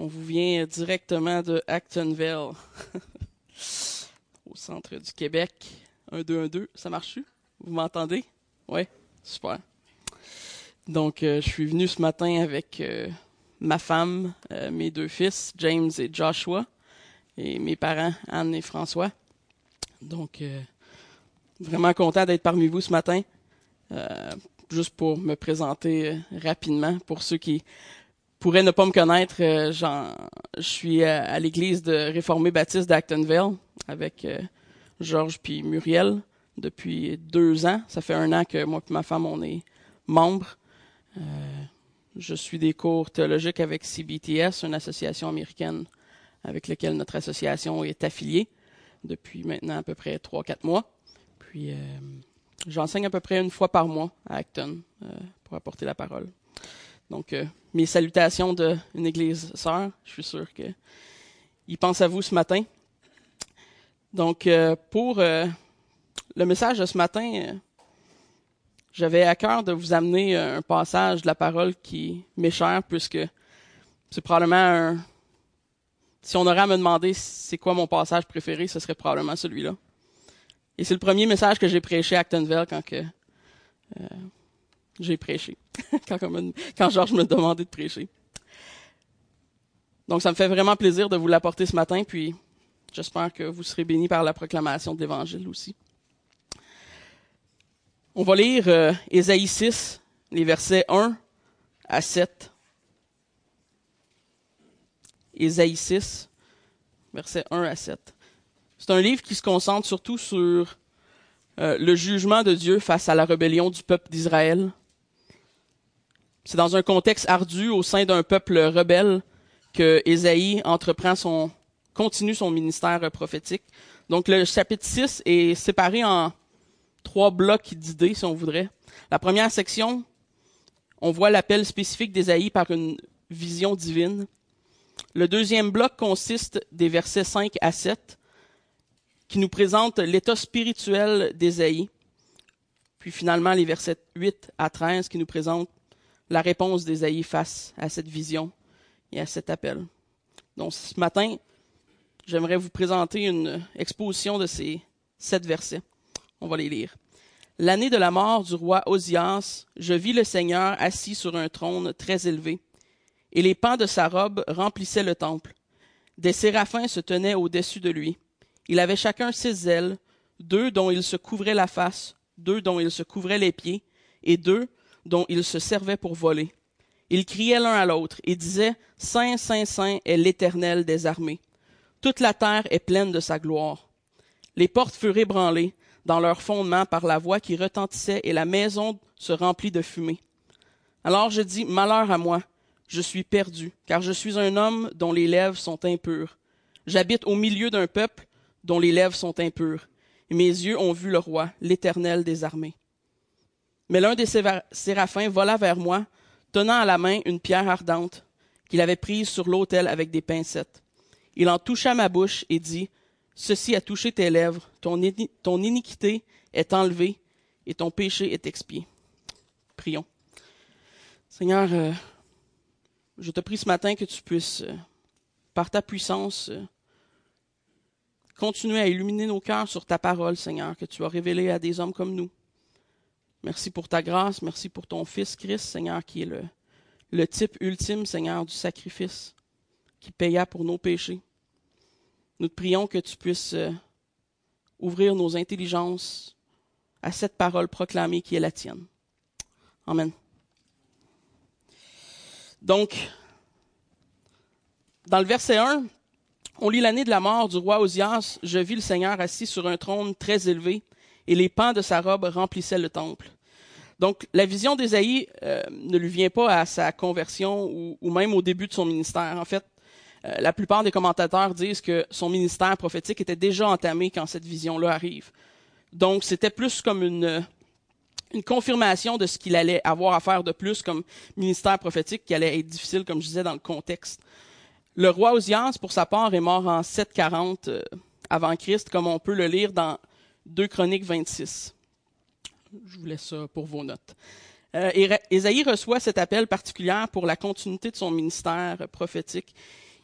On vous vient directement de Actonville, au centre du Québec. 1, 2, 1, 2, ça marche Vous m'entendez? Oui, super. Donc, euh, je suis venu ce matin avec euh, ma femme, euh, mes deux fils, James et Joshua, et mes parents, Anne et François. Donc, vraiment content d'être parmi vous ce matin. juste pour me présenter rapidement, pour ceux qui pourraient ne pas me connaître, euh, je suis à, l'église de Réformé Baptiste d'Actonville avec euh, Georges puis Muriel depuis deux ans. Ça fait un an que moi et ma femme, on est membres. Euh, je suis des cours théologiques avec CBTS, une association américaine avec laquelle notre association est affiliée depuis maintenant à peu près trois, quatre mois. Puis j'enseigne à peu près une fois par mois à Acton pour apporter la parole. Donc, mes salutations d'une église sœur. Je suis sûr qu'il pense à vous ce matin. Donc, euh, pour euh, le message de ce matin, j'avais à cœur de vous amener un passage de la parole qui m'est cher, puisque c'est probablement un... Si on aurait à me demander c'est quoi mon passage préféré, ce serait probablement celui-là. Et c'est le premier message que j'ai prêché à Actonville quand que, j'ai prêché, quand, Georges me demandait de prêcher. Donc, ça me fait vraiment plaisir de vous l'apporter ce matin, puis j'espère que vous serez bénis par la proclamation de l'Évangile aussi. On va lire euh, Ésaïe 6, les versets 1 à 7. Ésaïe 6, versets 1 à 7. C'est un livre qui se concentre surtout sur euh, le jugement de Dieu face à la rébellion du peuple d'Israël, c'est dans un contexte ardu au sein d'un peuple rebelle que Ésaïe entreprend son, continue son ministère prophétique. Donc le chapitre 6 est séparé en trois blocs d'idées, si on voudrait. La première section, on voit l'appel spécifique d'Ésaïe par une vision divine. Le deuxième bloc consiste des versets 5 à 7, qui nous présentent l'état spirituel d'Ésaïe. Puis finalement, les versets 8 à 13, qui nous présentent la réponse d'Ésaïe face à cette vision et à cet appel. Donc ce matin, j'aimerais vous présenter une exposition de ces sept versets. On va les lire. L'année de la mort du roi Osias, je vis le Seigneur assis sur un trône très élevé, et les pans de sa robe remplissaient le temple. Des séraphins se tenaient au-dessus de lui. Il avait chacun ses ailes, deux dont il se couvrait la face, deux dont il se couvrait les pieds, et deux dont ils se servaient pour voler. Ils criaient l'un à l'autre et disaient, Saint, Saint, Saint est l'Éternel des armées. Toute la terre est pleine de sa gloire. Les portes furent ébranlées dans leur fondement par la voix qui retentissait et la maison se remplit de fumée. Alors je dis, Malheur à moi, je suis perdu, car je suis un homme dont les lèvres sont impures. J'habite au milieu d'un peuple dont les lèvres sont impures. Mes yeux ont vu le roi, l'Éternel des armées. Mais l'un des séraphins vola vers moi, tenant à la main une pierre ardente qu'il avait prise sur l'autel avec des pincettes. Il en toucha ma bouche et dit, Ceci a touché tes lèvres, ton, iniquité est enlevée et ton péché est expié. Prions. Seigneur, euh, je te prie ce matin que tu puisses, euh, par ta puissance, euh, continuer à illuminer nos cœurs sur ta parole, Seigneur, que tu as révélée à des hommes comme nous. Merci pour ta grâce, merci pour ton Fils Christ, Seigneur, qui est le, le type ultime, Seigneur, du sacrifice, qui paya pour nos péchés. Nous te prions que tu puisses euh, ouvrir nos intelligences à cette parole proclamée qui est la tienne. Amen. Donc, dans le verset 1, on lit l'année de la mort du roi Osias. Je vis le Seigneur assis sur un trône très élevé et les pans de sa robe remplissaient le temple. Donc, la vision d'Ésaïe euh, ne lui vient pas à sa conversion ou, même au début de son ministère. En fait, euh, la plupart des commentateurs disent que son ministère prophétique était déjà entamé quand cette vision-là arrive. Donc, c'était plus comme une, une confirmation de ce qu'il allait avoir à faire de plus comme ministère prophétique qui allait être difficile, comme je disais, dans le contexte. Le roi Osias, pour sa part, est mort en 740 euh, avant Christ, comme on peut le lire dans 2 Chroniques 26. Je vous laisse ça pour vos notes. Euh, Ésaïe reçoit cet appel particulier pour la continuité de son ministère prophétique.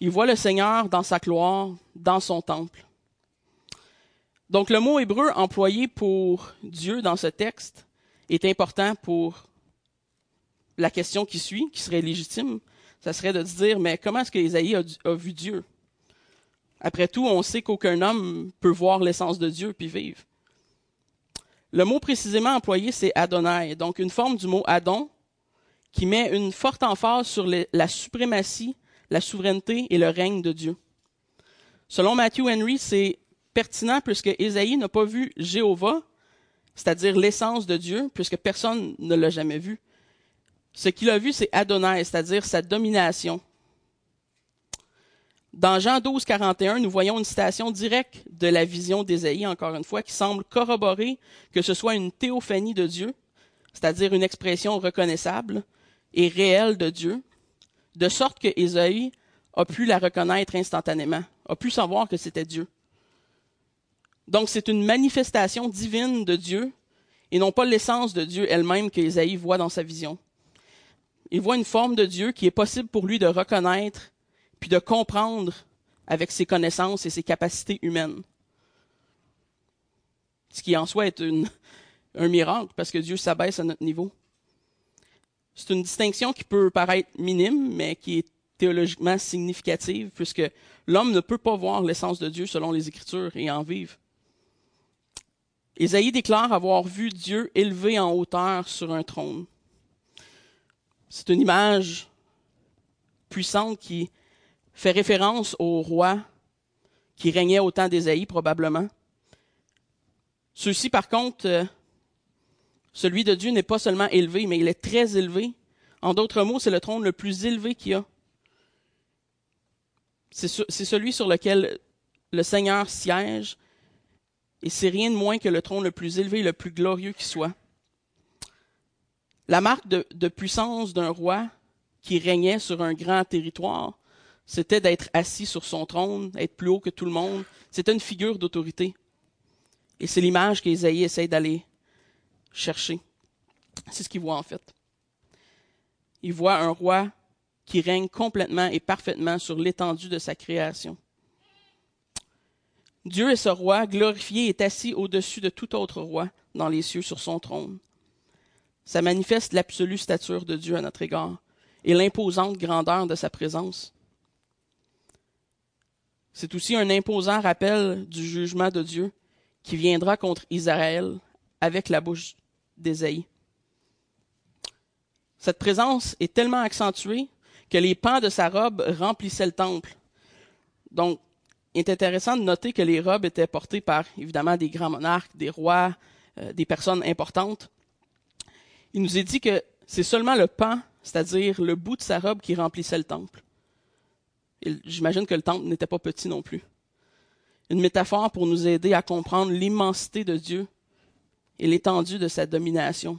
Il voit le Seigneur dans sa gloire, dans son temple. Donc le mot hébreu employé pour Dieu dans ce texte est important pour la question qui suit, qui serait légitime. Ça serait de se dire, mais comment est-ce que Isaïe a, vu Dieu? Après tout, on sait qu'aucun homme peut voir l'essence de Dieu puis vivre. Le mot précisément employé, c'est Adonai, donc une forme du mot Adon qui met une forte emphase sur la suprématie, la souveraineté et le règne de Dieu. Selon Matthew Henry, c'est pertinent puisque Ésaïe n'a pas vu Jéhovah, c'est-à-dire l'essence de Dieu, puisque personne ne l'a jamais vu. Ce qu'il a vu, c'est Adonai, c'est-à-dire sa domination, dans Jean 12, 41, nous voyons une citation directe de la vision d'Ésaïe, encore une fois, qui semble corroborer que ce soit une théophanie de Dieu, c'est-à-dire une expression reconnaissable et réelle de Dieu, de sorte que Ésaïe a pu la reconnaître instantanément, a pu savoir que c'était Dieu. Donc c'est une manifestation divine de Dieu et non pas l'essence de Dieu elle-même qu'Ésaïe voit dans sa vision. Il voit une forme de Dieu qui est possible pour lui de reconnaître puis de comprendre avec ses connaissances et ses capacités humaines. Ce qui en soi est un miracle, parce que Dieu s'abaisse à notre niveau. C'est une distinction qui peut paraître minime, mais qui est théologiquement significative, puisque l'homme ne peut pas voir l'essence de Dieu selon les Écritures et en vivre. Ésaïe déclare avoir vu Dieu élevé en hauteur sur un trône. C'est une image puissante qui fait référence au roi qui régnait au temps d'Ésaïe probablement. Ceci, par contre, euh, celui de Dieu n'est pas seulement élevé, mais il est très élevé. En d'autres mots, c'est le trône le plus élevé qu'il y a. C'est celui sur lequel le Seigneur siège, et c'est rien de moins que le trône le plus élevé et le plus glorieux qui soit. La marque de puissance d'un roi qui régnait sur un grand territoire, c'était d'être assis sur son trône, être plus haut que tout le monde. C'était une figure d'autorité. Et c'est l'image qu'Ésaïe essaie d'aller chercher. C'est ce qu'il voit en fait. Il voit un roi qui règne complètement et parfaitement sur l'étendue de sa création. Dieu est ce roi, glorifié, est assis au-dessus de tout autre roi dans les cieux sur son trône. Ça manifeste l'absolue stature de Dieu à notre égard et l'imposante grandeur de sa présence. C'est aussi un imposant rappel du jugement de Dieu qui viendra contre Israël avec la bouche d'Ésaïe. Cette présence est tellement accentuée que les pans de sa robe remplissaient le temple. Donc, il est intéressant de noter que les robes étaient portées par, évidemment, des grands monarques, des rois, euh, des personnes importantes. Il nous est dit que c'est seulement le pan, c'est-à-dire le bout de sa robe, qui remplissait le temple. J'imagine que le temple n'était pas petit non plus. Une métaphore pour nous aider à comprendre l'immensité de Dieu et l'étendue de sa domination.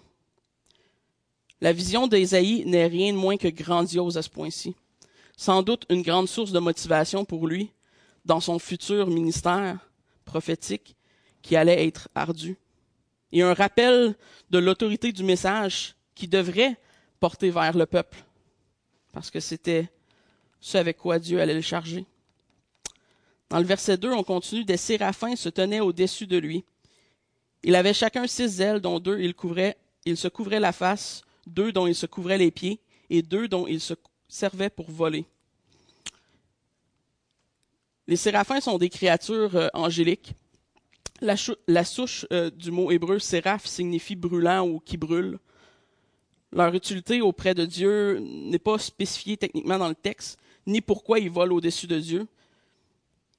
La vision d'Ésaïe n'est rien de moins que grandiose à ce point-ci. Sans doute une grande source de motivation pour lui dans son futur ministère prophétique qui allait être ardu. Et un rappel de l'autorité du message qui devrait porter vers le peuple. Parce que c'était ce avec quoi Dieu allait le charger. Dans le verset 2, on continue, des séraphins se tenaient au-dessus de lui. Il avait chacun six ailes, dont deux il, couvrait, il se couvrait la face, deux dont il se couvrait les pieds, et deux dont il se servait pour voler. Les séraphins sont des créatures euh, angéliques. La, souche euh, du mot hébreu séraph signifie brûlant ou qui brûle. Leur utilité auprès de Dieu n'est pas spécifiée techniquement dans le texte, ni pourquoi ils volent au-dessus de Dieu.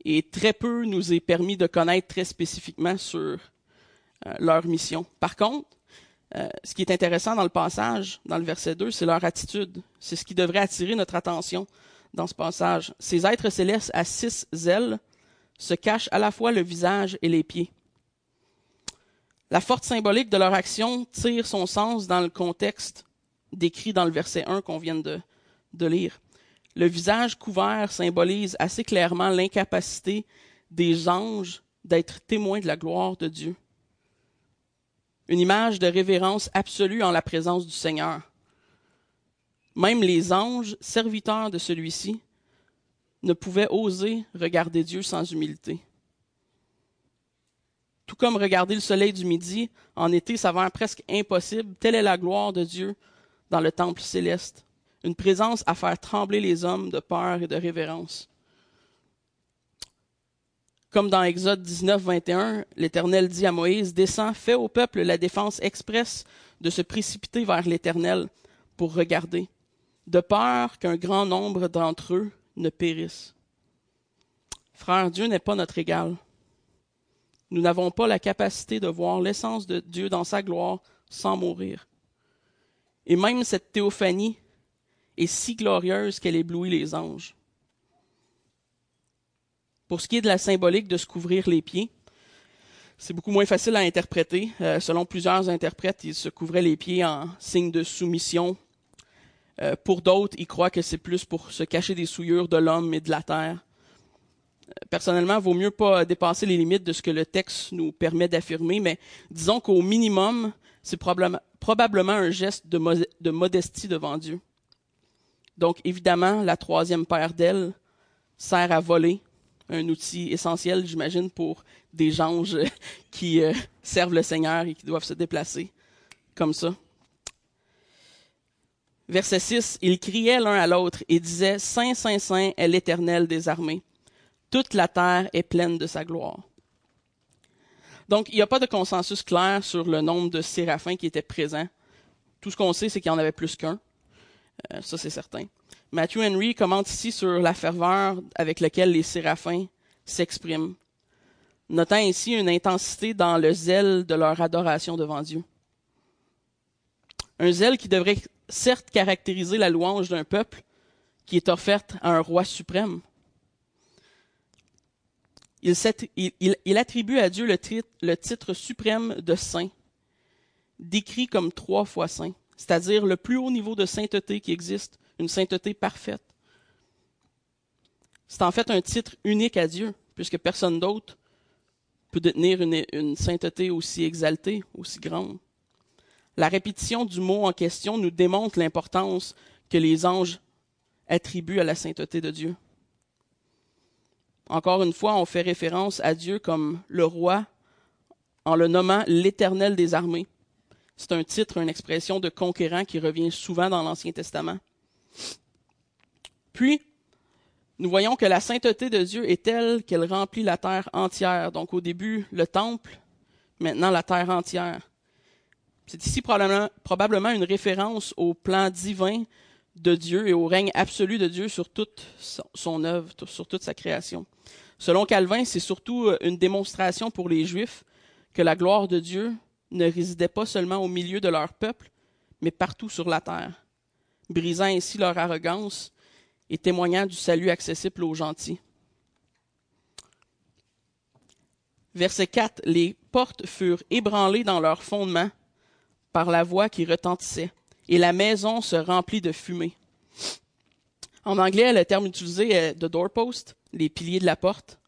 Et très peu nous est permis de connaître très spécifiquement sur euh, leur mission. Par contre, euh, ce qui est intéressant dans le passage, dans le verset 2, c'est leur attitude. C'est ce qui devrait attirer notre attention dans ce passage. Ces êtres célestes à six ailes se cachent à la fois le visage et les pieds. La forte symbolique de leur action tire son sens dans le contexte décrit dans le verset 1 qu'on vient de, de lire le visage couvert symbolise assez clairement l'incapacité des anges d'être témoins de la gloire de Dieu. Une image de révérence absolue en la présence du Seigneur. Même les anges, serviteurs de celui-ci, ne pouvaient oser regarder Dieu sans humilité. Tout comme regarder le soleil du midi en été s'avère presque impossible, telle est la gloire de Dieu dans le temple céleste, une présence à faire trembler les hommes de peur et de révérence. Comme dans Exode 19, 21, l'Éternel dit à Moïse, Descends, fais au peuple la défense expresse de se précipiter vers l'Éternel pour regarder, de peur qu'un grand nombre d'entre eux ne périssent. Frère, Dieu n'est pas notre égal. Nous n'avons pas la capacité de voir l'essence de Dieu dans sa gloire sans mourir. Et même cette théophanie est si glorieuse qu'elle éblouit les anges. Pour ce qui est de la symbolique de se couvrir les pieds, c'est beaucoup moins facile à interpréter. Euh, selon plusieurs interprètes, ils se couvraient les pieds en signe de soumission. Euh, pour d'autres, ils croient que c'est plus pour se cacher des souillures de l'homme et de la terre. Personnellement, vaut mieux pas dépasser les limites de ce que le texte nous permet d'affirmer, mais disons qu'au minimum, c'est probablement un geste de, de modestie devant Dieu. Donc, évidemment, la troisième paire d'ailes sert à voler, un outil essentiel, j'imagine, pour des anges qui euh, servent le Seigneur et qui doivent se déplacer comme ça. Verset 6, ils criaient l'un à l'autre et disaient, Saint, Saint, Saint est l'Éternel des armées. Toute la terre est pleine de sa gloire. Donc, il n'y a pas de consensus clair sur le nombre de séraphins qui étaient présents. Tout ce qu'on sait, c'est qu'il y en avait plus qu'un. Euh, ça, c'est certain. Matthew Henry commente ici sur la ferveur avec laquelle les séraphins s'expriment, notant ainsi une intensité dans le zèle de leur adoration devant Dieu. Un zèle qui devrait certes caractériser la louange d'un peuple qui est offerte à un roi suprême. Il, attribue à Dieu le titre suprême de saint, décrit comme trois fois saint c'est-à-dire le plus haut niveau de sainteté qui existe, une sainteté parfaite. C'est en fait un titre unique à Dieu, puisque personne d'autre peut détenir une, sainteté aussi exaltée, aussi grande. La répétition du mot en question nous démontre l'importance que les anges attribuent à la sainteté de Dieu. Encore une fois, on fait référence à Dieu comme le roi en le nommant l'Éternel des armées. C'est un titre, une expression de conquérant qui revient souvent dans l'Ancien Testament. Puis, nous voyons que la sainteté de Dieu est telle qu'elle remplit la terre entière. Donc au début, le temple, maintenant la terre entière. C'est ici probablement, une référence au plan divin de Dieu et au règne absolu de Dieu sur toute son œuvre, sur toute sa création. Selon Calvin, c'est surtout une démonstration pour les Juifs que la gloire de Dieu ne résidaient pas seulement au milieu de leur peuple, mais partout sur la terre, brisant ainsi leur arrogance et témoignant du salut accessible aux gentils. Verset 4. Les portes furent ébranlées dans leur fondement par la voix qui retentissait, et la maison se remplit de fumée. En anglais, le terme utilisé est the doorpost, les piliers de la porte.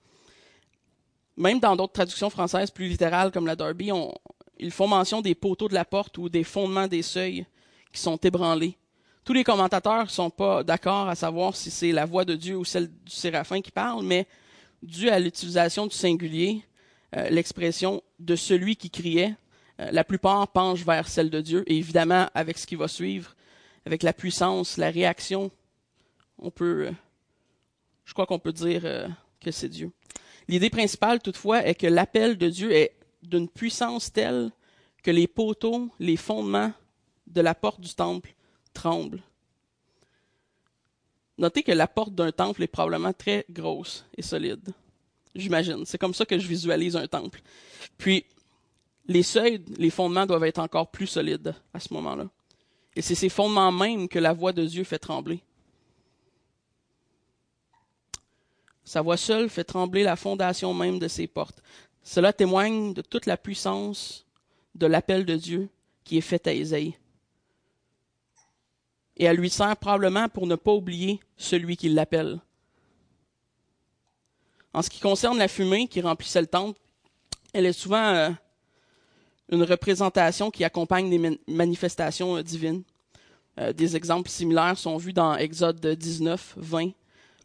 Même dans d'autres traductions françaises plus littérales comme la Darby, on, ils font mention des poteaux de la porte ou des fondements des seuils qui sont ébranlés. Tous les commentateurs ne sont pas d'accord à savoir si c'est la voix de Dieu ou celle du séraphin qui parle, mais dû à l'utilisation du singulier, euh, l'expression de celui qui criait, euh, la plupart penchent vers celle de Dieu. Et évidemment, avec ce qui va suivre, avec la puissance, la réaction, on peut, euh, je crois qu'on peut dire que c'est Dieu. L'idée principale, toutefois, est que l'appel de Dieu est d'une puissance telle que les poteaux, les fondements de la porte du temple tremblent. Notez que la porte d'un temple est probablement très grosse et solide. J'imagine. C'est comme ça que je visualise un temple. Puis, les seuils, les fondements doivent être encore plus solides à ce moment-là. Et c'est ces fondements mêmes que la voix de Dieu fait trembler. Sa voix seule fait trembler la fondation même de ses portes. Cela témoigne de toute la puissance de l'appel de Dieu qui est fait à Ésaïe. Et elle lui sert probablement pour ne pas oublier celui qui l'appelle. En ce qui concerne la fumée qui remplissait le temple, elle est souvent euh, une représentation qui accompagne des manifestations euh, divines. Euh, des exemples similaires sont vus dans Exode 19, 20,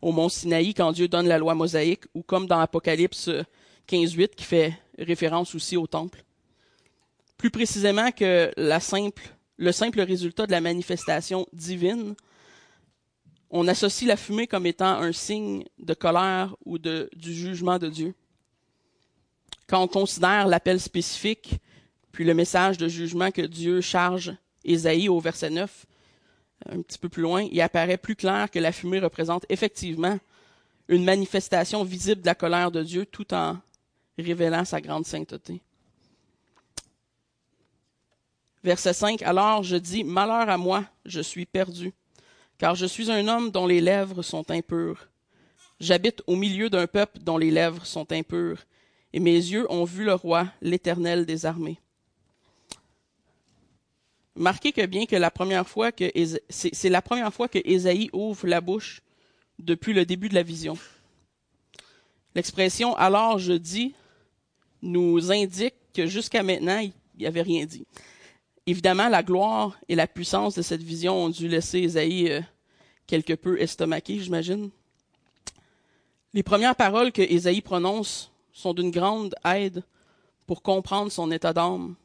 au mont Sinaï quand Dieu donne la loi mosaïque, ou comme dans Apocalypse 15.8 qui fait référence aussi au temple. Plus précisément que le simple résultat de la manifestation divine, on associe la fumée comme étant un signe de colère ou du jugement de Dieu. Quand on considère l'appel spécifique, puis le message de jugement que Dieu charge Ésaïe au verset 9, un petit peu plus loin, il apparaît plus clair que la fumée représente effectivement une manifestation visible de la colère de Dieu tout en révélant sa grande sainteté. Verset 5, Alors je dis, Malheur à moi, je suis perdu car je suis un homme dont les lèvres sont impures. J'habite au milieu d'un peuple dont les lèvres sont impures, et mes yeux ont vu le roi, l'Éternel des armées. Marquez que bien que la première fois c'est la première fois que Ésaïe ouvre la bouche depuis le début de la vision. L'expression alors je dis nous indique que jusqu'à maintenant il n'y avait rien dit. Évidemment, la gloire et la puissance de cette vision ont dû laisser Ésaïe euh, quelque peu estomaqué, j'imagine. Les premières paroles que Ésaïe prononce sont d'une grande aide pour comprendre son état d'âme.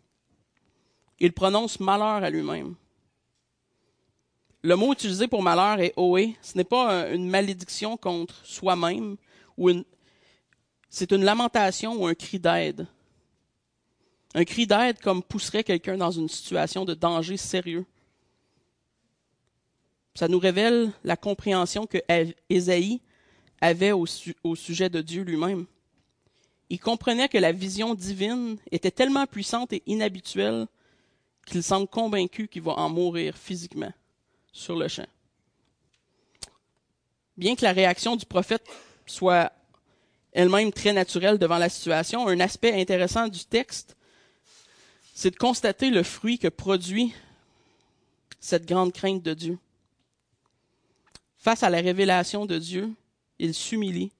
Il prononce malheur à lui-même. Le mot utilisé pour malheur est oé. Ce n'est pas une malédiction contre soi-même ou une, c'est une lamentation ou un cri d'aide. Un cri d'aide comme pousserait quelqu'un dans une situation de danger sérieux. Ça nous révèle la compréhension que Ésaïe avait au, au sujet de Dieu lui-même. Il comprenait que la vision divine était tellement puissante et inhabituelle qu'il semble convaincu qu'il va en mourir physiquement sur le champ. Bien que la réaction du prophète soit elle-même très naturelle devant la situation, un aspect intéressant du texte c'est de constater le fruit que produit cette grande crainte de Dieu. Face à la révélation de Dieu, il s'humilie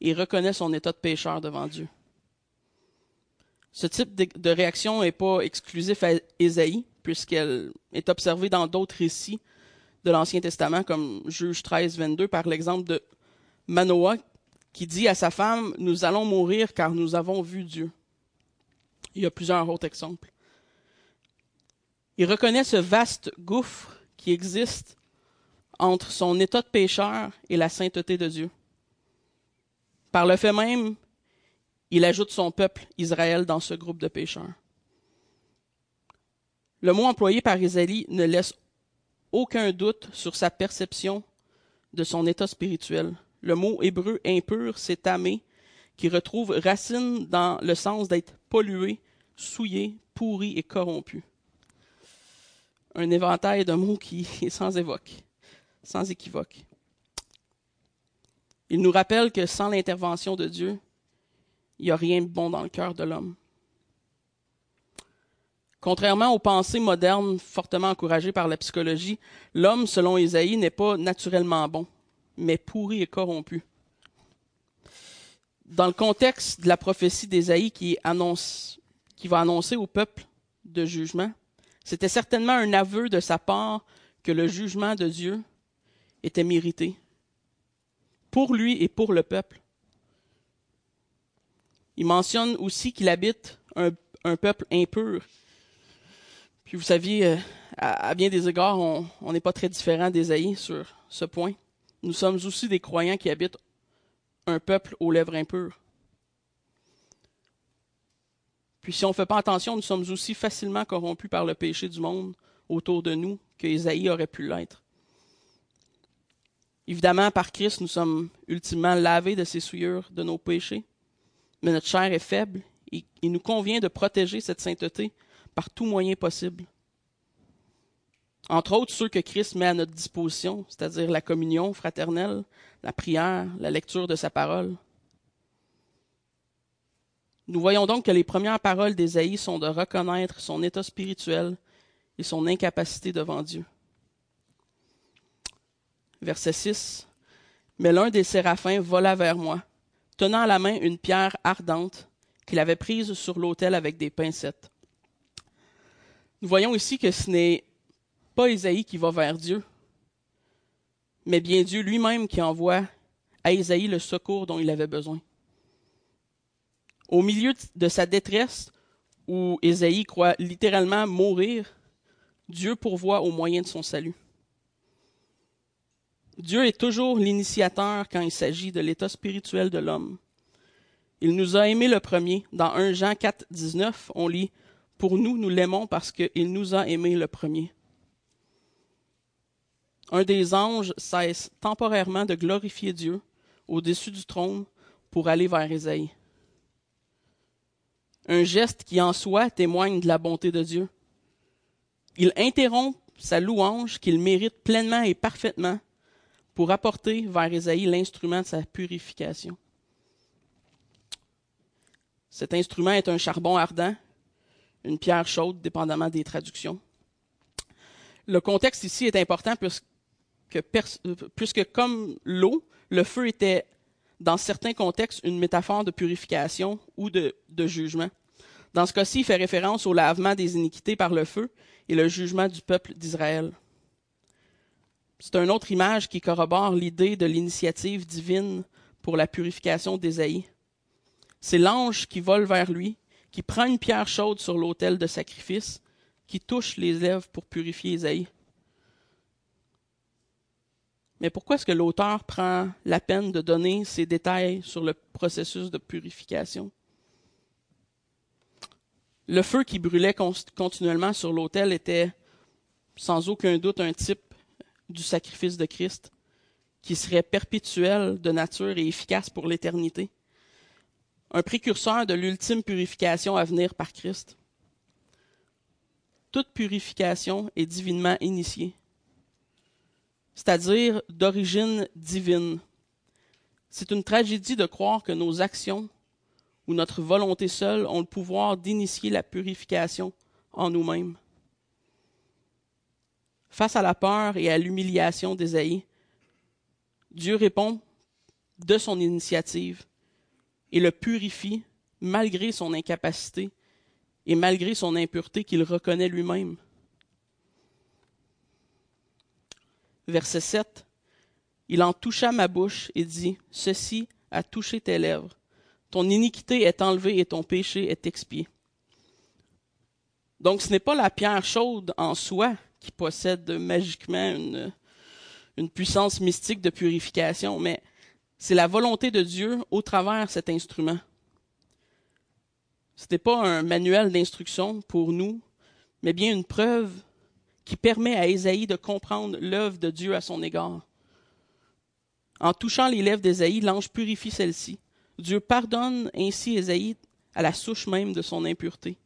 et reconnaît son état de pécheur devant Dieu. Ce type de réaction n'est pas exclusif à Ésaïe, puisqu'elle est observée dans d'autres récits de l'Ancien Testament, comme Juge 13, 22, par l'exemple de Manoah, qui dit à sa femme, Nous allons mourir car nous avons vu Dieu. Il y a plusieurs autres exemples. Il reconnaît ce vaste gouffre qui existe entre son état de pécheur et la sainteté de Dieu. Par le fait même, il ajoute son peuple, Israël, dans ce groupe de pécheurs. Le mot employé par Isaïe ne laisse aucun doute sur sa perception de son état spirituel. Le mot hébreu impur, c'est tamé, qui retrouve racine dans le sens d'être pollué, souillé, pourri et corrompu un éventail de mots qui est sans évoque, sans équivoque. Il nous rappelle que sans l'intervention de Dieu, il n'y a rien de bon dans le cœur de l'homme. Contrairement aux pensées modernes fortement encouragées par la psychologie, l'homme, selon Isaïe, n'est pas naturellement bon, mais pourri et corrompu. Dans le contexte de la prophétie d'Ésaïe qui, qui va annoncer au peuple de jugement, c'était certainement un aveu de sa part que le jugement de Dieu était mérité pour lui et pour le peuple. Il mentionne aussi qu'il habite un, peuple impur. Puis vous saviez, euh, à, bien des égards, on n'est pas très différent d'Ésaïe sur ce point. Nous sommes aussi des croyants qui habitent un peuple aux lèvres impures. Puis si on ne fait pas attention, nous sommes aussi facilement corrompus par le péché du monde autour de nous que Isaïe aurait pu l'être. Évidemment, par Christ, nous sommes ultimement lavés de ces souillures de nos péchés, mais notre chair est faible et il nous convient de protéger cette sainteté par tout moyen possible. Entre autres, ceux que Christ met à notre disposition, c'est-à-dire la communion fraternelle, la prière, la lecture de sa parole. Nous voyons donc que les premières paroles d'Ésaïe sont de reconnaître son état spirituel et son incapacité devant Dieu. Verset 6. Mais l'un des séraphins vola vers moi, tenant à la main une pierre ardente qu'il avait prise sur l'autel avec des pincettes. Nous voyons ici que ce n'est pas Ésaïe qui va vers Dieu, mais bien Dieu lui-même qui envoie à Ésaïe le secours dont il avait besoin. Au milieu de sa détresse, où Ésaïe croit littéralement mourir, Dieu pourvoit au moyen de son salut. Dieu est toujours l'initiateur quand il s'agit de l'état spirituel de l'homme. Il nous a aimés le premier. Dans 1 Jean 4, 19, on lit Pour nous, nous l'aimons parce qu'il nous a aimés le premier. Un des anges cesse temporairement de glorifier Dieu au-dessus du trône pour aller vers Ésaïe. Un geste qui en soi témoigne de la bonté de Dieu. Il interrompt sa louange qu'il mérite pleinement et parfaitement pour apporter vers Ésaïe l'instrument de sa purification. Cet instrument est un charbon ardent, une pierre chaude, dépendamment des traductions. Le contexte ici est important puisque, comme l'eau, le feu était, dans certains contextes, une métaphore de purification ou de jugement. Dans ce cas-ci, il fait référence au lavement des iniquités par le feu et le jugement du peuple d'Israël. C'est une autre image qui corrobore l'idée de l'initiative divine pour la purification d'Ésaïe. C'est l'ange qui vole vers lui, qui prend une pierre chaude sur l'autel de sacrifice, qui touche les lèvres pour purifier Isaïe. Mais pourquoi est-ce que l'auteur prend la peine de donner ces détails sur le processus de purification? Le feu qui brûlait continuellement sur l'autel était sans aucun doute un type du sacrifice de Christ, qui serait perpétuel de nature et efficace pour l'éternité un précurseur de l'ultime purification à venir par Christ. Toute purification est divinement initiée, c'est-à-dire d'origine divine. C'est une tragédie de croire que nos actions ou notre volonté seule ont le pouvoir d'initier la purification en nous-mêmes. Face à la peur et à l'humiliation d'Ésaïe, Dieu répond de son initiative et le purifie malgré son incapacité et malgré son impureté qu'il reconnaît lui-même. Verset 7. Il en toucha ma bouche et dit, Ceci a touché tes lèvres. Ton iniquité est enlevée et ton péché est expié. Donc ce n'est pas la pierre chaude en soi qui possède magiquement une, puissance mystique de purification, mais c'est la volonté de Dieu au travers cet instrument. Ce n'est pas un manuel d'instruction pour nous, mais bien une preuve qui permet à Ésaïe de comprendre l'œuvre de Dieu à son égard. En touchant les lèvres d'Ésaïe, l'ange purifie celle-ci. Dieu pardonne ainsi Ésaïe à la souche même de son impureté.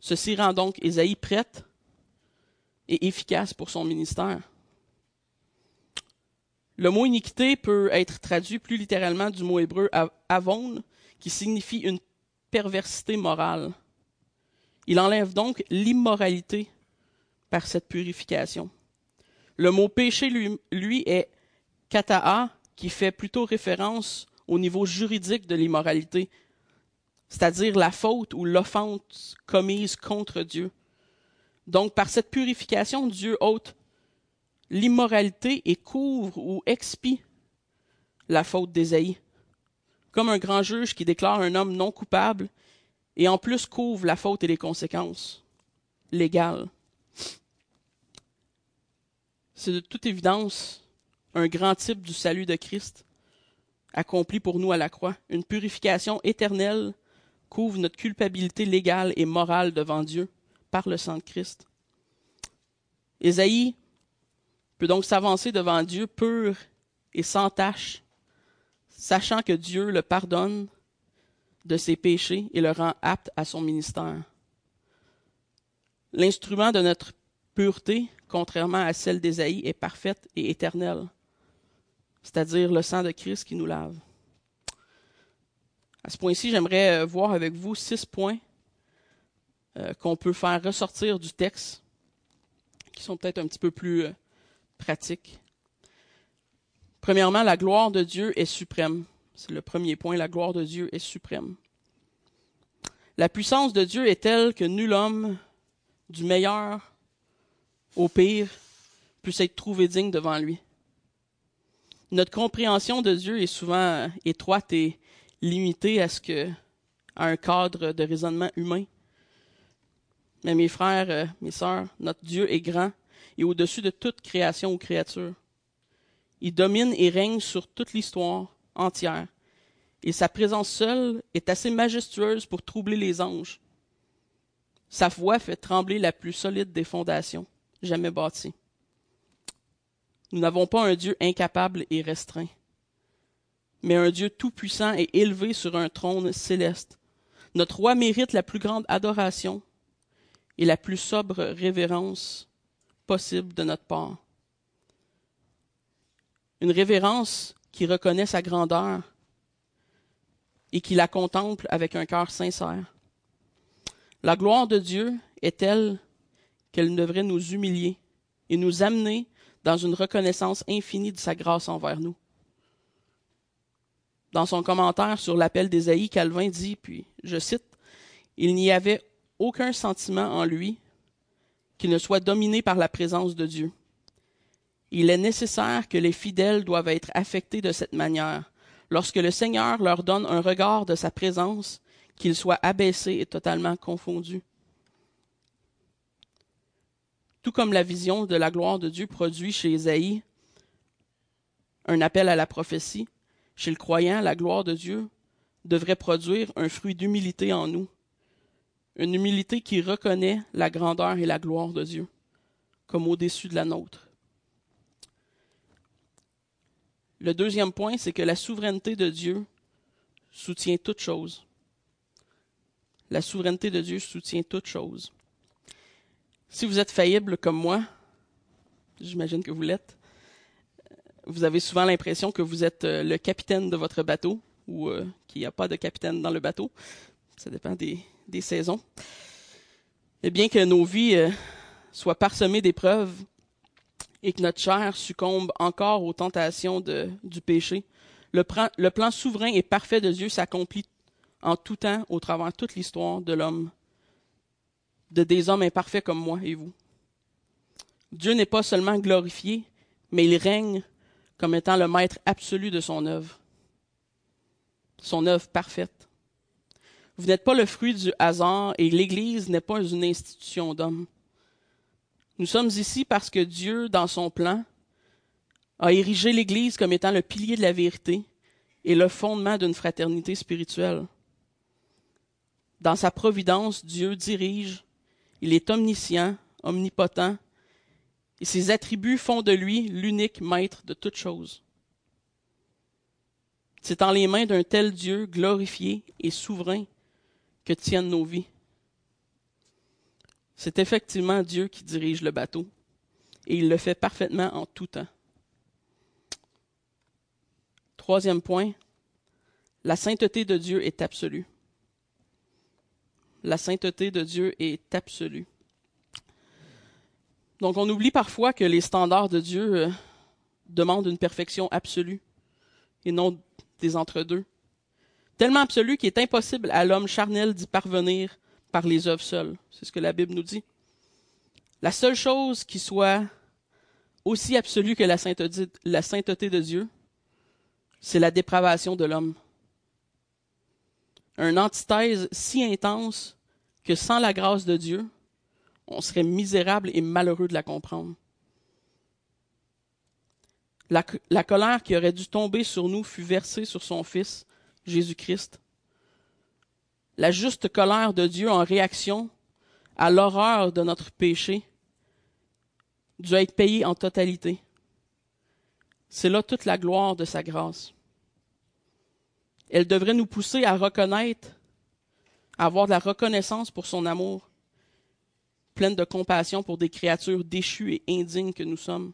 Ceci rend donc Ésaïe prête et efficace pour son ministère. Le mot iniquité peut être traduit plus littéralement du mot hébreu avon, qui signifie une perversité morale. Il enlève donc l'immoralité par cette purification. Le mot péché, lui, est kata'a, qui fait plutôt référence au niveau juridique de l'immoralité, c'est-à-dire la faute ou l'offense commise contre Dieu. Donc, par cette purification, Dieu ôte l'immoralité et couvre ou expie la faute d'Ésaïe, comme un grand juge qui déclare un homme non coupable et en plus couvre la faute et les conséquences légales. C'est de toute évidence un grand type du salut de Christ accompli pour nous à la croix. Une purification éternelle couvre notre culpabilité légale et morale devant Dieu par le sang de Christ. Ésaïe peut donc s'avancer devant Dieu pur et sans tache, sachant que Dieu le pardonne de ses péchés et le rend apte à son ministère. L'instrument de notre pureté, contrairement à celle d'Ésaïe, est parfaite et éternelle, c'est-à-dire le sang de Christ qui nous lave. À ce point-ci, j'aimerais euh, voir avec vous six points euh, qu'on peut faire ressortir du texte, qui sont peut-être un petit peu plus euh, pratique. Premièrement, la gloire de Dieu est suprême. C'est le premier point, la gloire de Dieu est suprême. La puissance de Dieu est telle que nul homme, du meilleur au pire, puisse être trouvé digne devant lui. Notre compréhension de Dieu est souvent étroite et limitée à ce que, à un cadre de raisonnement humain. Mais mes frères, euh, mes sœurs, notre Dieu est grand et au-dessus de toute création ou créature. Il domine et règne sur toute l'histoire entière. Et sa présence seule est assez majestueuse pour troubler les anges. Sa voix fait trembler la plus solide des fondations jamais bâties. Nous n'avons pas un Dieu incapable et restreint, mais un Dieu tout-puissant et élevé sur un trône céleste. Notre roi mérite la plus grande adoration et la plus sobre révérence possible de notre part. Une révérence qui reconnaît sa grandeur et qui la contemple avec un cœur sincère. La gloire de Dieu est telle qu'elle devrait nous humilier et nous amener dans une reconnaissance infinie de sa grâce envers nous. Dans son commentaire sur l'appel d'Ésaïe, Calvin dit, puis je cite, Il n'y avait aucun sentiment en lui qui ne soit dominé par la présence de Dieu. Il est nécessaire que les fidèles doivent être affectés de cette manière. Lorsque le Seigneur leur donne un regard de sa présence, qu'ils soient abaissés et totalement confondus. Tout comme la vision de la gloire de Dieu produit chez Ésaïe un appel à la prophétie, chez le croyant, la gloire de Dieu devrait produire un fruit d'humilité en nous, une humilité qui reconnaît la grandeur et la gloire de Dieu comme au-dessus de la nôtre. Le deuxième point, c'est que la souveraineté de Dieu soutient toute chose. La souveraineté de Dieu soutient toute chose. Si vous êtes faillible comme moi, j'imagine que vous l'êtes, vous avez souvent l'impression que vous êtes euh, le capitaine de votre bateau ou euh, qu'il n'y a pas de capitaine dans le bateau. Ça dépend des, saisons. Et bien que nos vies euh, soient parsemées d'épreuves et que notre chair succombe encore aux tentations du péché, le, le plan souverain et parfait de Dieu s'accomplit en tout temps au travers de toute l'histoire de l'homme de des hommes imparfaits comme moi et vous. Dieu n'est pas seulement glorifié, mais il règne comme étant le maître absolu de son œuvre, son œuvre parfaite. Vous n'êtes pas le fruit du hasard et l'Église n'est pas une institution d'hommes. Nous sommes ici parce que Dieu, dans son plan, a érigé l'Église comme étant le pilier de la vérité et le fondement d'une fraternité spirituelle. Dans sa providence, Dieu dirige il est omniscient, omnipotent, et ses attributs font de lui l'unique maître de toutes choses. C'est en les mains d'un tel Dieu glorifié et souverain que tiennent nos vies. C'est effectivement Dieu qui dirige le bateau, et il le fait parfaitement en tout temps. Troisième point, la sainteté de Dieu est absolue la sainteté de Dieu est absolue. Donc on oublie parfois que les standards de Dieu euh, demandent une perfection absolue et non des entre-deux. Tellement absolue qu'il est impossible à l'homme charnel d'y parvenir par les œuvres seules. C'est ce que la Bible nous dit. La seule chose qui soit aussi absolue que la sainteté, de Dieu, c'est la dépravation de l'homme un antithèse si intense que sans la grâce de Dieu, on serait misérable et malheureux de la comprendre. La, colère qui aurait dû tomber sur nous fut versée sur son Fils, Jésus-Christ. La juste colère de Dieu en réaction à l'horreur de notre péché dut être payée en totalité. C'est là toute la gloire de sa grâce elle devrait nous pousser à reconnaître, à avoir de la reconnaissance pour son amour, pleine de compassion pour des créatures déchues et indignes que nous sommes.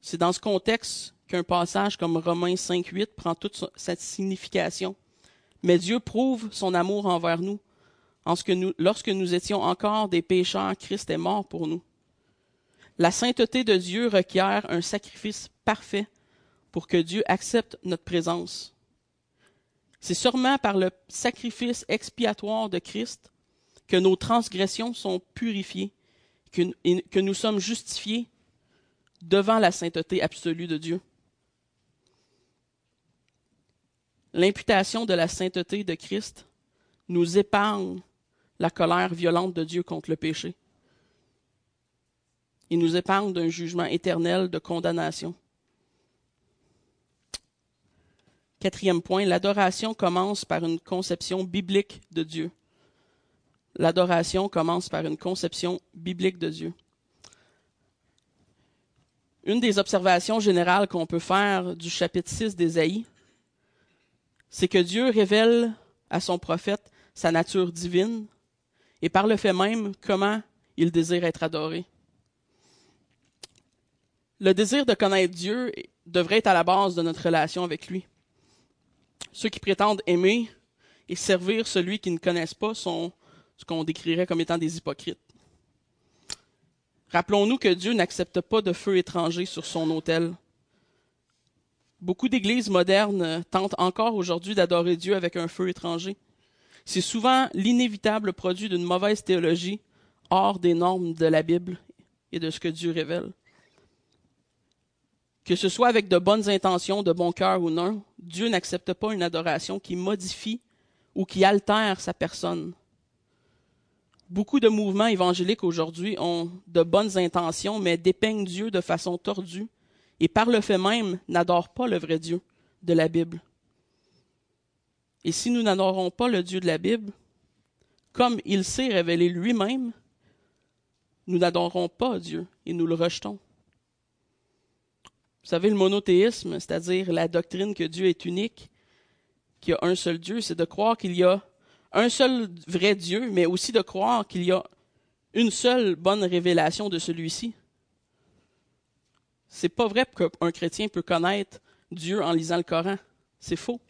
C'est dans ce contexte qu'un passage comme Romains 5.8 prend toute cette signification. Mais Dieu prouve son amour envers nous, lorsque nous étions encore des pécheurs, Christ est mort pour nous. La sainteté de Dieu requiert un sacrifice parfait pour que Dieu accepte notre présence. C'est sûrement par le sacrifice expiatoire de Christ que nos transgressions sont purifiées, que nous sommes justifiés devant la sainteté absolue de Dieu. L'imputation de la sainteté de Christ nous épargne la colère violente de Dieu contre le péché. Il nous épargne d'un jugement éternel de condamnation. Quatrième point, l'adoration commence par une conception biblique de Dieu. L'adoration commence par une conception biblique de Dieu. Une des observations générales qu'on peut faire du chapitre 6 d'Ésaïe, c'est que Dieu révèle à son prophète sa nature divine et par le fait même comment il désire être adoré. Le désir de connaître Dieu devrait être à la base de notre relation avec lui. Ceux qui prétendent aimer et servir celui qui ne connaissent pas sont ce qu'on décrirait comme étant des hypocrites. Rappelons-nous que Dieu n'accepte pas de feu étranger sur son autel. Beaucoup d'églises modernes tentent encore aujourd'hui d'adorer Dieu avec un feu étranger. C'est souvent l'inévitable produit d'une mauvaise théologie hors des normes de la Bible et de ce que Dieu révèle. Que ce soit avec de bonnes intentions, de bon cœur ou non, Dieu n'accepte pas une adoration qui modifie ou qui altère sa personne. Beaucoup de mouvements évangéliques aujourd'hui ont de bonnes intentions, mais dépeignent Dieu de façon tordue et par le fait même n'adorent pas le vrai Dieu de la Bible. Et si nous n'adorons pas le Dieu de la Bible, comme il s'est révélé lui-même, nous n'adorons pas Dieu et nous le rejetons. Vous savez, le monothéisme, c'est-à-dire la doctrine que Dieu est unique, qu'il y a un seul Dieu, c'est de croire qu'il y a un seul vrai Dieu, mais aussi de croire qu'il y a une seule bonne révélation de celui-ci. C'est pas vrai qu'un chrétien peut connaître Dieu en lisant le Coran. C'est faux.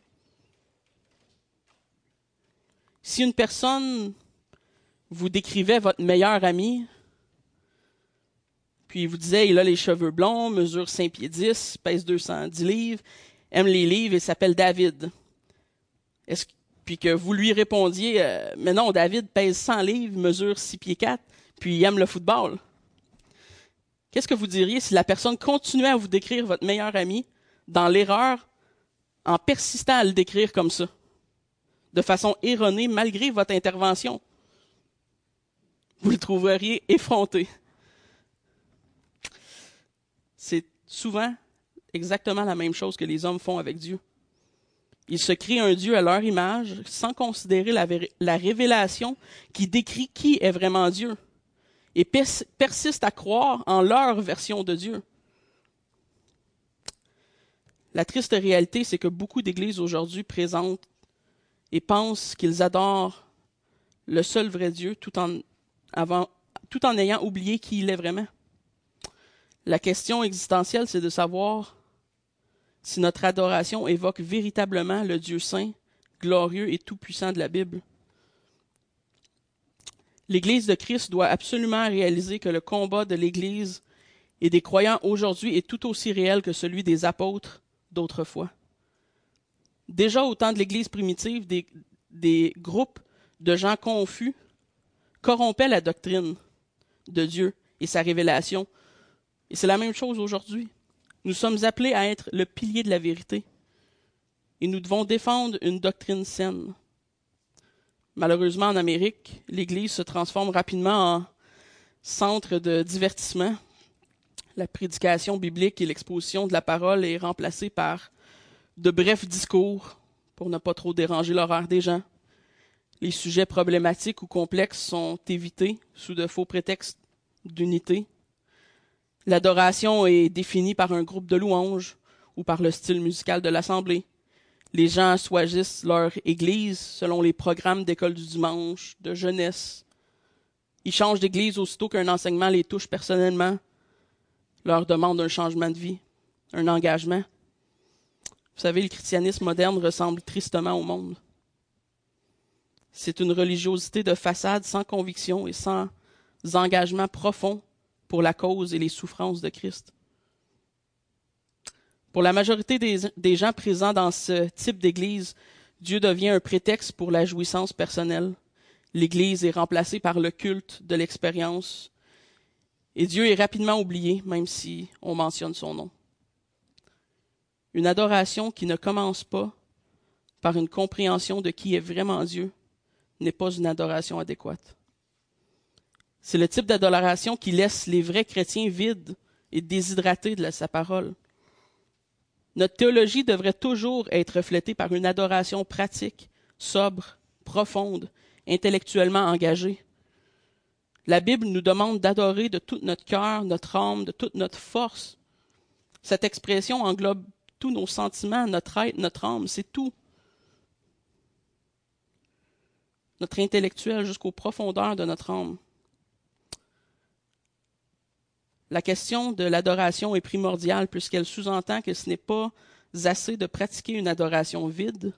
Si une personne vous décrivait votre meilleur ami, puis il vous disait, il a les cheveux blonds, mesure 5 pieds 10, pèse 210 livres, aime les livres et s'appelle David. Puis que vous lui répondiez, euh, mais non, David pèse 100 livres, mesure 6 pieds 4, puis il aime le football. Qu'est-ce que vous diriez si la personne continuait à vous décrire votre meilleur ami dans l'erreur en persistant à le décrire comme ça, de façon erronée malgré votre intervention? Vous le trouveriez effronté. C'est souvent exactement la même chose que les hommes font avec Dieu. Ils se créent un Dieu à leur image sans considérer la, révélation qui décrit qui est vraiment Dieu et persistent à croire en leur version de Dieu. La triste réalité, c'est que beaucoup d'églises aujourd'hui présentent et pensent qu'ils adorent le seul vrai Dieu tout en, ayant oublié qui il est vraiment. La question existentielle, c'est de savoir si notre adoration évoque véritablement le Dieu saint, glorieux et tout-puissant de la Bible. L'Église de Christ doit absolument réaliser que le combat de l'Église et des croyants aujourd'hui est tout aussi réel que celui des apôtres d'autrefois. Déjà au temps de l'Église primitive, des, groupes de gens confus corrompaient la doctrine de Dieu et sa révélation. Et c'est la même chose aujourd'hui. Nous sommes appelés à être le pilier de la vérité. Et nous devons défendre une doctrine saine. Malheureusement, en Amérique, l'Église se transforme rapidement en centre de divertissement. La prédication biblique et l'exposition de la parole est remplacée par de brefs discours pour ne pas trop déranger l'horaire des gens. Les sujets problématiques ou complexes sont évités sous de faux prétextes d'unité. L'adoration est définie par un groupe de louanges ou par le style musical de l'assemblée. Les gens choisissent leur église selon les programmes d'école du dimanche, de jeunesse. Ils changent d'église aussitôt qu'un enseignement les touche personnellement, leur demande un changement de vie, un engagement. Vous savez, le christianisme moderne ressemble tristement au monde. C'est une religiosité de façade sans conviction et sans engagement profond pour la cause et les souffrances de Christ. Pour la majorité des, gens présents dans ce type d'Église, Dieu devient un prétexte pour la jouissance personnelle. L'Église est remplacée par le culte de l'expérience Et Dieu est rapidement oublié, même si on mentionne son nom. Une adoration qui ne commence pas par une compréhension de qui est vraiment Dieu n'est pas une adoration adéquate. C'est le type d'adoration qui laisse les vrais chrétiens vides et déshydratés de sa parole. Notre théologie devrait toujours être reflétée par une adoration pratique, sobre, profonde, intellectuellement engagée. La Bible nous demande d'adorer de tout notre cœur, notre âme, de toute notre force. Cette expression englobe tous nos sentiments, notre être, notre âme, c'est tout. Notre intellectuel jusqu'aux profondeurs de notre âme. La question de l'adoration est primordiale puisqu'elle sous-entend que ce n'est pas assez de pratiquer une adoration vide.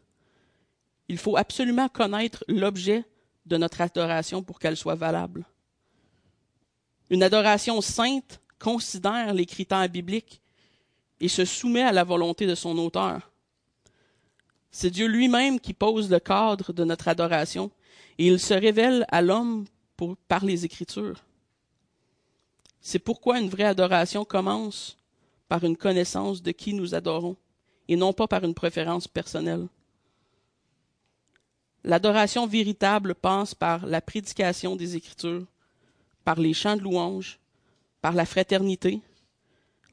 Il faut absolument connaître l'objet de notre adoration pour qu'elle soit valable. Une adoration sainte considère les critères bibliques et se soumet à la volonté de son auteur. C'est Dieu lui-même qui pose le cadre de notre adoration et il se révèle à l'homme par les Écritures. C'est pourquoi une vraie adoration commence par une connaissance de qui nous adorons et non pas par une préférence personnelle. L'adoration véritable passe par la prédication des Écritures, par les chants de louange, par la fraternité,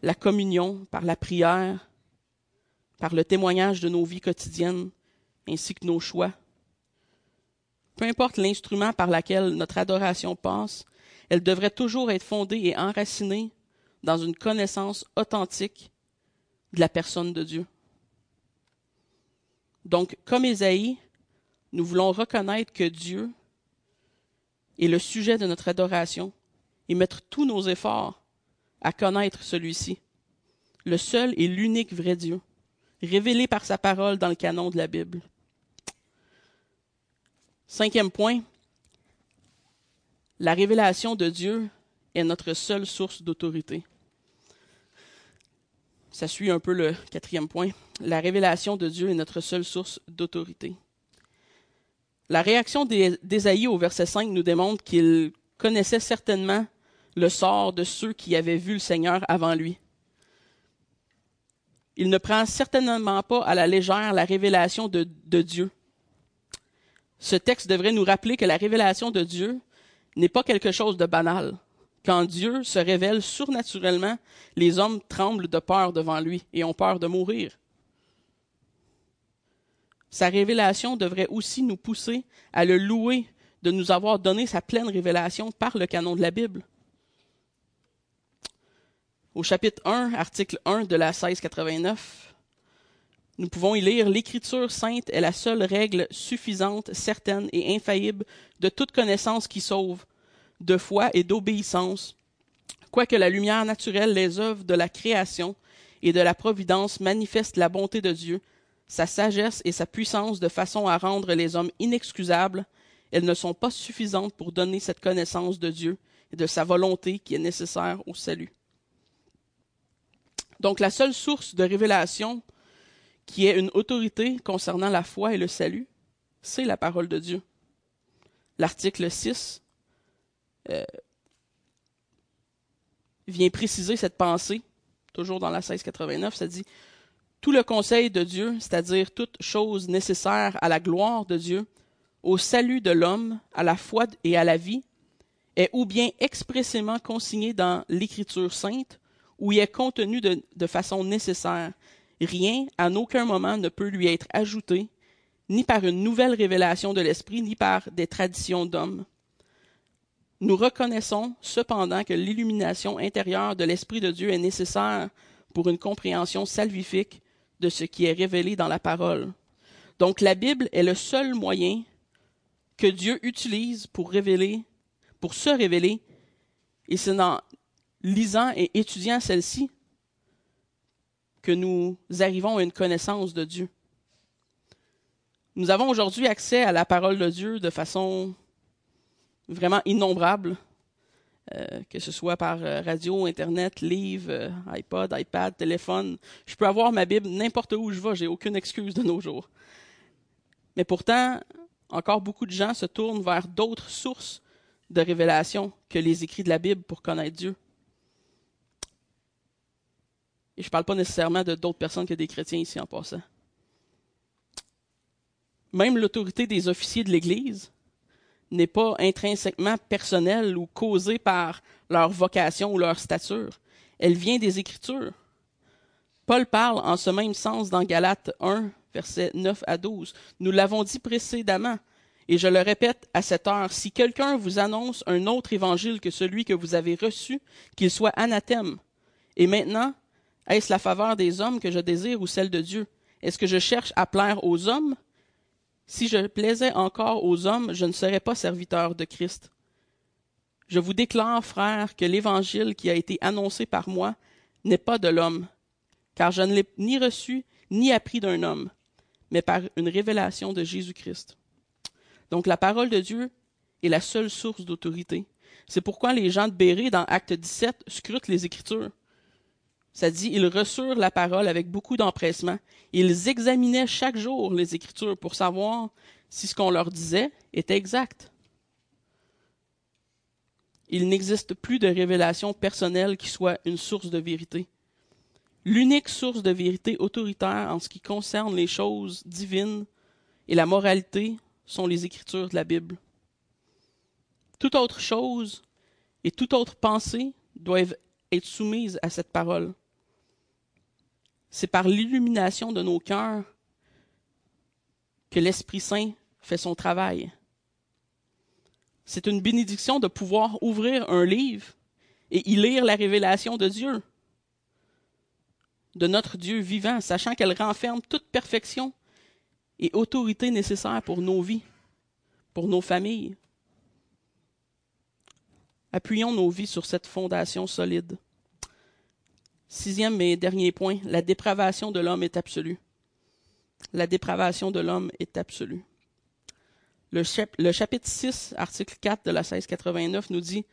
la communion, par la prière, par le témoignage de nos vies quotidiennes, ainsi que nos choix. Peu importe l'instrument par lequel notre adoration passe, elle devrait toujours être fondée et enracinée dans une connaissance authentique de la personne de Dieu. Donc, comme Ésaïe, nous voulons reconnaître que Dieu est le sujet de notre adoration et mettre tous nos efforts à connaître celui-ci, le seul et l'unique vrai Dieu, révélé par sa parole dans le canon de la Bible. Cinquième point, la révélation de Dieu est notre seule source d'autorité. Ça suit un peu le quatrième point. La révélation de Dieu est notre seule source d'autorité. La réaction d'Ésaïe au verset 5 nous démontre qu'il connaissait certainement le sort de ceux qui avaient vu le Seigneur avant lui. Il ne prend certainement pas à la légère la révélation de, de Dieu. Ce texte devrait nous rappeler que la révélation de Dieu n'est pas quelque chose de banal. Quand Dieu se révèle surnaturellement, les hommes tremblent de peur devant lui et ont peur de mourir. Sa révélation devrait aussi nous pousser à le louer de nous avoir donné sa pleine révélation par le canon de la Bible. Au chapitre 1, article 1 de la 1689, nous pouvons y lire L'Écriture sainte est la seule règle suffisante, certaine et infaillible de toute connaissance qui sauve, de foi et d'obéissance, quoique la lumière naturelle, les œuvres de la création et de la providence manifestent la bonté de Dieu, sa sagesse et sa puissance de façon à rendre les hommes inexcusables, elles ne sont pas suffisantes pour donner cette connaissance de Dieu et de sa volonté qui est nécessaire au salut. Donc la seule source de révélation qui est une autorité concernant la foi et le salut, c'est la parole de Dieu. L'article 6 euh, vient préciser cette pensée, toujours dans la 1689, ça dit tout le conseil de Dieu, c'est-à-dire toute chose nécessaire à la gloire de Dieu, au salut de l'homme, à la foi et à la vie, est ou bien expressément consigné dans l'Écriture sainte, ou y est contenu de, de façon nécessaire. Rien, à aucun moment, ne peut lui être ajouté, ni par une nouvelle révélation de l'Esprit, ni par des traditions d'hommes. Nous reconnaissons cependant que l'illumination intérieure de l'Esprit de Dieu est nécessaire pour une compréhension salvifique de ce qui est révélé dans la parole. Donc la Bible est le seul moyen que Dieu utilise pour révéler, pour se révéler, et c'est en lisant et étudiant celle-ci que nous arrivons à une connaissance de Dieu. Nous avons aujourd'hui accès à la parole de Dieu de façon vraiment innombrables, euh, que ce soit par euh, radio, Internet, livre, euh, iPod, iPad, téléphone. Je peux avoir ma Bible n'importe où je vais, j'ai aucune excuse de nos jours. Mais pourtant, encore beaucoup de gens se tournent vers d'autres sources de révélation que les écrits de la Bible pour connaître Dieu. Et je ne parle pas nécessairement de d'autres personnes que des chrétiens ici en passant. Même l'autorité des officiers de l'Église n'est pas intrinsèquement personnelle ou causée par leur vocation ou leur stature. Elle vient des Écritures. Paul parle en ce même sens dans Galates 1, versets 9 à 12. Nous l'avons dit précédemment, et je le répète à cette heure, si quelqu'un vous annonce un autre évangile que celui que vous avez reçu, qu'il soit anathème. Et maintenant, est-ce la faveur des hommes que je désire ou celle de Dieu? Est-ce que je cherche à plaire aux hommes? Si je plaisais encore aux hommes, je ne serais pas serviteur de Christ. Je vous déclare, frères, que l'évangile qui a été annoncé par moi n'est pas de l'homme, car je ne l'ai ni reçu ni appris d'un homme, mais par une révélation de Jésus-Christ. Donc la parole de Dieu est la seule source d'autorité. C'est pourquoi les gens de Béré, dans Acte 17, scrutent les Écritures. Ça dit, ils reçurent la parole avec beaucoup d'empressement. Ils examinaient chaque jour les Écritures pour savoir si ce qu'on leur disait était exact. Il n'existe plus de révélation personnelle qui soit une source de vérité. L'unique source de vérité autoritaire en ce qui concerne les choses divines et la moralité sont les Écritures de la Bible. Toute autre chose et toute autre pensée doivent être soumises à cette parole. C'est par l'illumination de nos cœurs que l'Esprit Saint fait son travail. C'est une bénédiction de pouvoir ouvrir un livre et y lire la révélation de Dieu, de notre Dieu vivant, sachant qu'elle renferme toute perfection et autorité nécessaire pour nos vies, pour nos familles. Appuyons nos vies sur cette fondation solide. Sixième et dernier point, la dépravation de l'homme est absolue. La dépravation de l'homme est absolue. Le, chapitre 6, article 4 de la 1689 nous dit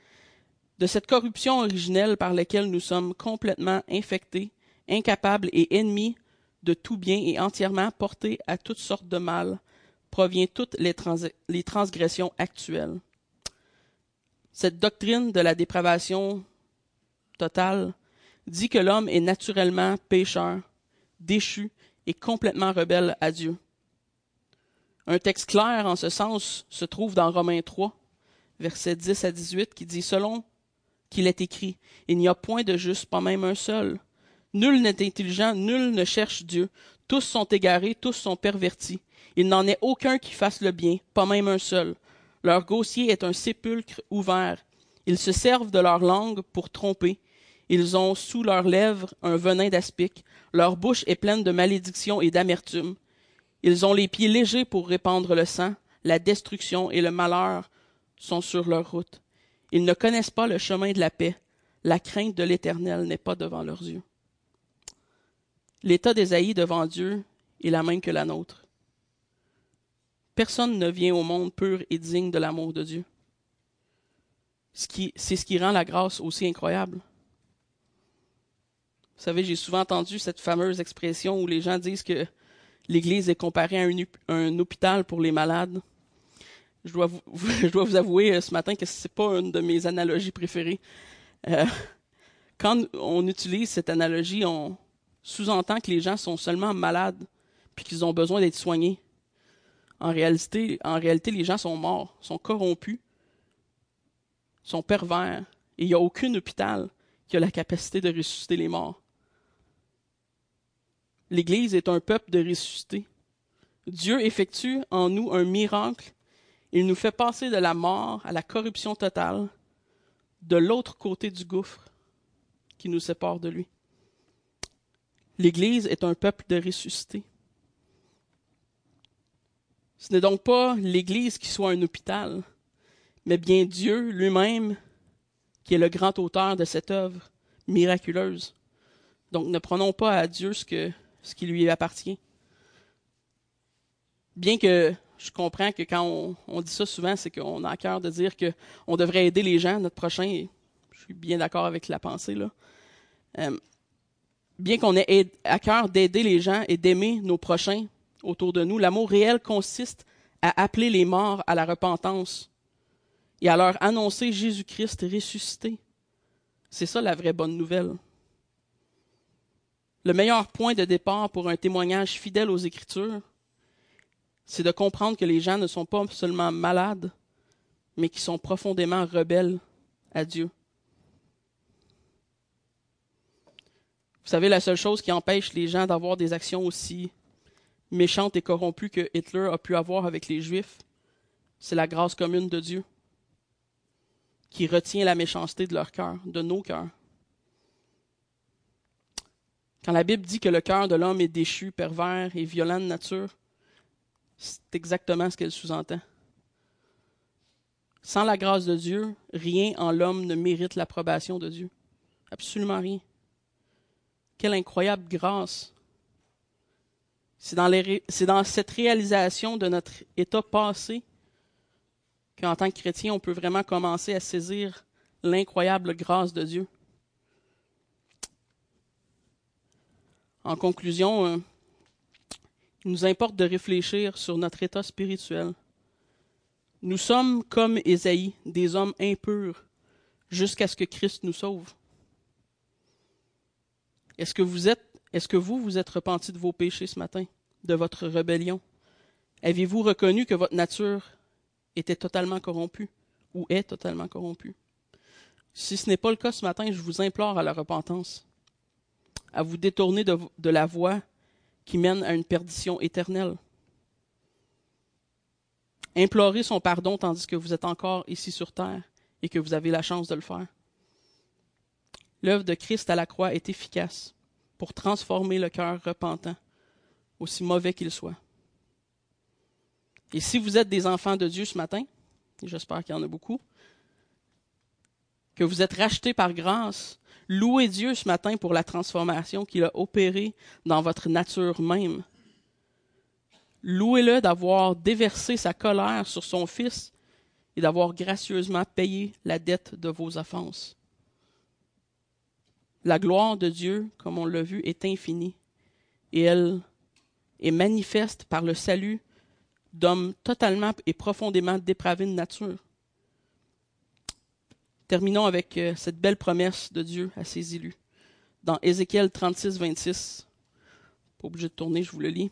De cette corruption originelle par laquelle nous sommes complètement infectés, incapables et ennemis de tout bien et entièrement portés à toutes sortes de mal, provient toutes les, les transgressions actuelles. Cette doctrine de la dépravation totale dit que l'homme est naturellement pécheur, déchu et complètement rebelle à Dieu. Un texte clair en ce sens se trouve dans Romains 3, versets 10 à 18, qui dit Selon qu'il est écrit, il n'y a point de juste, pas même un seul. Nul n'est intelligent, nul ne cherche Dieu. Tous sont égarés, tous sont pervertis. Il n'en est aucun qui fasse le bien, pas même un seul. Leur gosier est un sépulcre ouvert. Ils se servent de leur langue pour tromper. Ils ont sous leurs lèvres un venin d'aspic, leur bouche est pleine de malédiction et d'amertume. Ils ont les pieds légers pour répandre le sang, la destruction et le malheur sont sur leur route. Ils ne connaissent pas le chemin de la paix, la crainte de l'Éternel n'est pas devant leurs yeux. L'état d'Ésaïe devant Dieu est la même que la nôtre. Personne ne vient au monde pur et digne de l'amour de Dieu. C'est ce qui rend la grâce aussi incroyable. Vous savez, j'ai souvent entendu cette fameuse expression où les gens disent que l'Église est comparée à un, hôpital pour les malades. Je dois vous, avouer euh, ce matin que c'est pas une de mes analogies préférées. Euh, quand on utilise cette analogie, on sous-entend que les gens sont seulement malades puis qu'ils ont besoin d'être soignés. En réalité, en réalité, les gens sont morts, sont corrompus, sont pervers, et il n'y a aucun hôpital qui a la capacité de ressusciter les morts. L'Église est un peuple de ressuscités. Dieu effectue en nous un miracle. Il nous fait passer de la mort à la corruption totale, de l'autre côté du gouffre qui nous sépare de lui. L'Église est un peuple de ressuscités. Ce n'est donc pas l'Église qui soit un hôpital, mais bien Dieu lui-même qui est le grand auteur de cette œuvre miraculeuse. Donc ne prenons pas à Dieu ce que ce qui lui appartient. Bien que je comprends que quand on, dit ça souvent, c'est qu'on a à cœur de dire qu'on devrait aider les gens, notre prochain, je suis bien d'accord avec la pensée, là. Euh, bien qu'on ait à cœur d'aider les gens et d'aimer nos prochains autour de nous, l'amour réel consiste à appeler les morts à la repentance et à leur annoncer Jésus-Christ ressuscité. C'est ça la vraie bonne nouvelle. Le meilleur point de départ pour un témoignage fidèle aux Écritures, c'est de comprendre que les gens ne sont pas seulement malades, mais qui sont profondément rebelles à Dieu. Vous savez, la seule chose qui empêche les gens d'avoir des actions aussi méchantes et corrompues que Hitler a pu avoir avec les Juifs, c'est la grâce commune de Dieu qui retient la méchanceté de leur cœur, de nos cœurs. Quand la Bible dit que le cœur de l'homme est déchu, pervers et violent de nature, c'est exactement ce qu'elle sous-entend. Sans la grâce de Dieu, rien en l'homme ne mérite l'approbation de Dieu. Absolument rien. Quelle incroyable grâce. C'est dans, cette réalisation de notre état passé qu'en tant que chrétien, on peut vraiment commencer à saisir l'incroyable grâce de Dieu. En conclusion, euh, il nous importe de réfléchir sur notre état spirituel. Nous sommes comme Ésaïe, des hommes impurs, jusqu'à ce que Christ nous sauve. Est-ce que vous êtes, est-ce que vous vous êtes repenti de vos péchés ce matin, de votre rébellion? Avez-vous reconnu que votre nature était totalement corrompue ou est totalement corrompue? Si ce n'est pas le cas ce matin, je vous implore à la repentance, à vous détourner de, la voie qui mène à une perdition éternelle. Implorez son pardon tandis que vous êtes encore ici sur terre et que vous avez la chance de le faire. L'œuvre de Christ à la croix est efficace pour transformer le cœur repentant, aussi mauvais qu'il soit. Et si vous êtes des enfants de Dieu ce matin, et j'espère qu'il y en a beaucoup, que vous êtes rachetés par grâce, louez Dieu ce matin pour la transformation qu'il a opérée dans votre nature même. Louez-le d'avoir déversé sa colère sur son Fils et d'avoir gracieusement payé la dette de vos offenses. La gloire de Dieu, comme on l'a vu, est infinie et elle est manifeste par le salut d'hommes totalement et profondément dépravés de nature. Terminons avec euh, cette belle promesse de Dieu à ses élus. Dans Ézéchiel 36, 26, pas obligé de tourner, je vous le lis.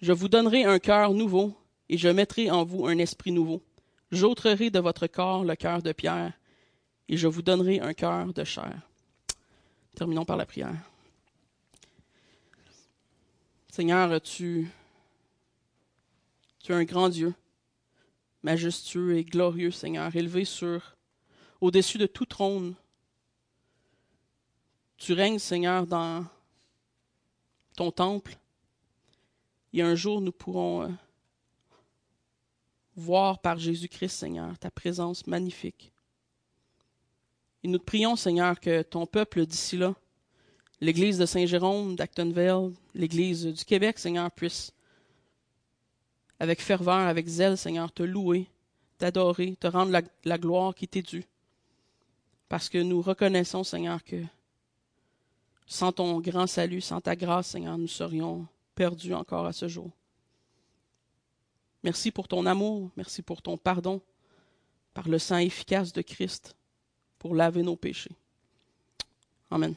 Je vous donnerai un cœur nouveau et je mettrai en vous un esprit nouveau. J'ôterai de votre corps le cœur de pierre et je vous donnerai un cœur de chair. Terminons par la prière. Seigneur, tu, tu es un grand Dieu, majestueux et glorieux, Seigneur, élevé sur, au-dessus de tout trône. Tu règnes, Seigneur, dans ton temple. Et un jour, nous pourrons euh, voir par Jésus-Christ, Seigneur, ta présence magnifique. Et nous te prions, Seigneur, que ton peuple d'ici là, l'Église de Saint-Jérôme, d'Actonville, l'Église du Québec, Seigneur, puisse, avec ferveur, avec zèle, Seigneur, te louer, t'adorer, te rendre la, la gloire qui t'est due. Parce que nous reconnaissons, Seigneur, que sans ton grand salut, sans ta grâce, Seigneur, nous serions perdus encore à ce jour. Merci pour ton amour, merci pour ton pardon, par le sang efficace de Christ pour laver nos péchés. Amen.